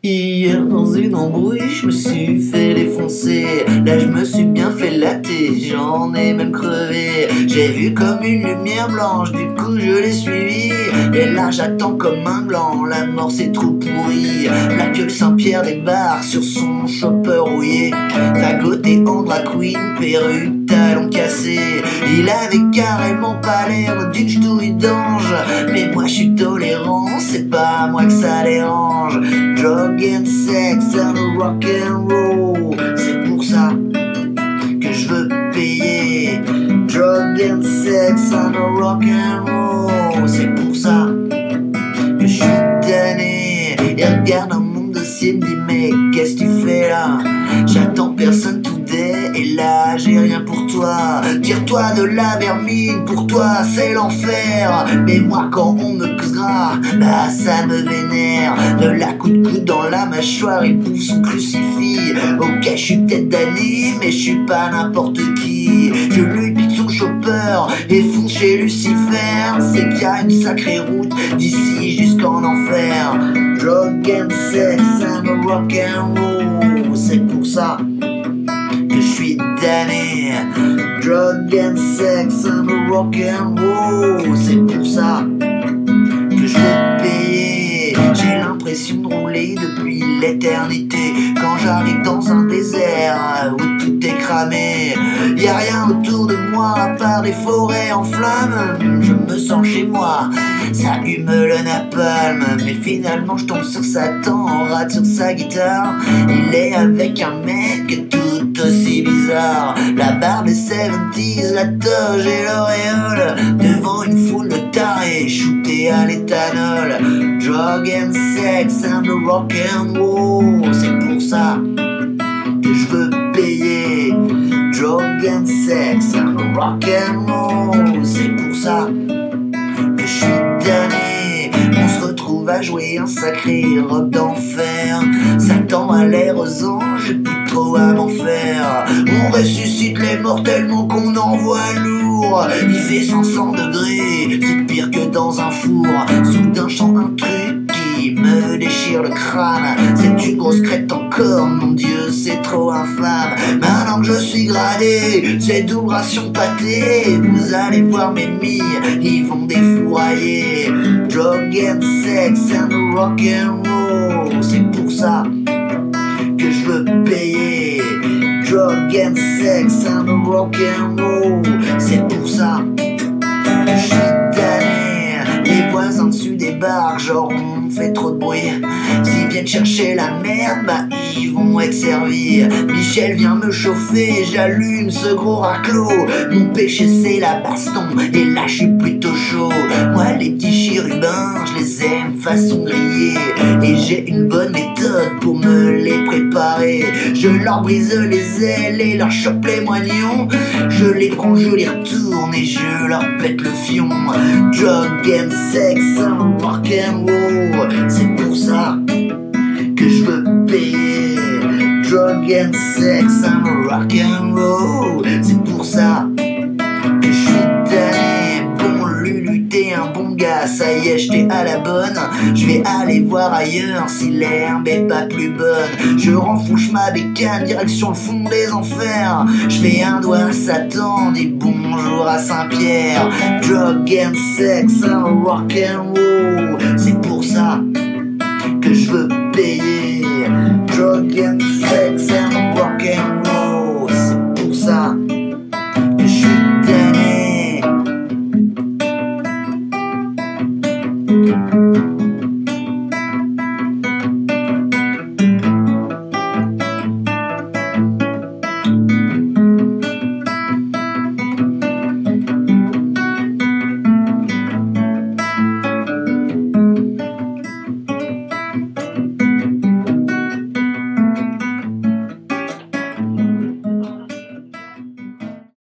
Hier dans une embrouille, je me suis fait défoncer. Là, je me suis bien fait latter, j'en ai même crevé. J'ai vu comme une lumière blanche, du coup je l'ai suivi. Et là, j'attends comme un gland, la mort c'est trop pourri. La gueule Saint-Pierre débarque sur son chopper rouillé. Fagoté en drag queen, perruque, talons cassés. Il avait carrément pas l'air d'une ch'touille d'ange. Mais moi, je suis tolérant, c'est pas moi que ça dérange. Drug and sex and rock and roll. C'est pour ça que je veux payer. Drug and sex and rock and roll. C'est pour ça que je suis tanné. Et regarde un monde dossier, me dit mais qu'est-ce que tu fais là? J'attends personne tout et là j'ai rien pour toi. De la vermine, pour toi c'est l'enfer. Mais moi quand on me gras, bah ça me vénère. De la coup de coude dans la mâchoire, il bouffe son crucifix. Ok, je suis peut-être Danny, mais je suis pas n'importe qui. Je lui pique son chopper et fonce chez Lucifer. C'est qu'il y a une sacrée route d'ici jusqu'en enfer. Drug and sex and rock and roll, sex and rock and c'est pour ça que je veux payer. J'ai l'impression de rouler depuis l'éternité quand j'arrive dans un désert où tout est cramé. Y a rien autour moi à part des forêts en flammes. Je me sens chez moi, ça hume le napalm. Mais finalement, je tombe sur Satan, en rate sur sa guitare. Il est avec un mec tout aussi bizarre. La barbe est 70s, la toge et l'auréole. Devant une foule de tarés, shootés à l'éthanol. Drug and sex and rock and roll. Rock and. C'est pour ça que je suis damné. On se retrouve à jouer un sacré rock d'enfer. Satan a l'air aux anges, plus trop à m'en faire. On ressuscite les morts tellement qu'on envoie lourd. Il fait 500 degrés, c'est pire que dans un four. Soudain, je sens un truc qui me déchire le crâne. C'est une grosse crête encore, mon dieu, c'est trop infâme. Je suis gradé, c'est double ration pâté. Vous allez voir mes milles, ils vont défourailler. Drug and sex and rock and roll, c'est pour ça que je veux payer. Drug and sex and rock and roll, c'est pour ça que je suis tanné. Les voisins dessus débarquent, genre on fait trop de bruit. Chercher la merde, bah ils vont être servis. Michel vient me chauffer, j'allume ce gros raclot. Mon péché c'est la baston, et là je suis plutôt chaud. Moi les petits chérubins, je les aime façon grillée. Et j'ai une bonne méthode pour me les préparer. Je leur brise les ailes et leur chope les moignons. Je les prends, je les retourne et je leur pète le fion. Drug and sex rock and roll, c'est pour ça veux payer. Drug and sex and rock and roll, c'est pour ça que je suis tanné. Bon Lulu, t'es un bon gars, ça y est, j'étais à la bonne. Je vais aller voir ailleurs si l'herbe est pas plus bonne. Je renfouche ma bécane, direction le fond des enfers. Je fais un doigt à Satan, dis bonjour à Saint-Pierre. Drug and sex and rock and roll, c'est pour ça que je veux payer. drug and sex and the rock and roll. Supposa que je.